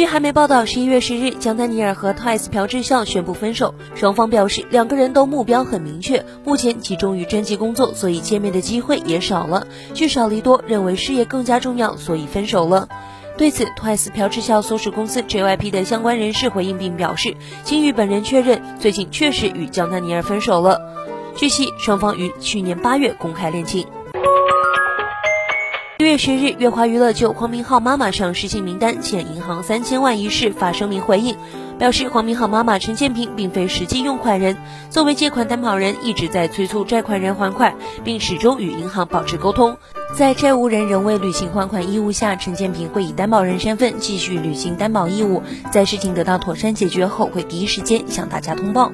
据韩媒报道，十一月十日，姜丹尼尔和 TWICE 朴智孝宣布分手。双方表示，两个人都目标很明确，目前集中于专辑工作，所以见面的机会也少了。聚少离多，认为事业更加重要，所以分手了。对此，TWICE 朴智孝所属公司 JYP 的相关人士回应并表示，经与本人确认，最近确实与姜丹尼尔分手了。据悉，双方于去年八月公开恋情。六月十日，乐华娱乐就黄明昊妈妈上失信名单欠银行三千万一事发声明回应，表示黄明昊妈妈陈建平并非实际用款人，作为借款担保人一直在催促债款人还款，并始终与银行保持沟通。在债务人仍未履行还款义务下，陈建平会以担保人身份继续履行担保义务，在事情得到妥善解决后，会第一时间向大家通报。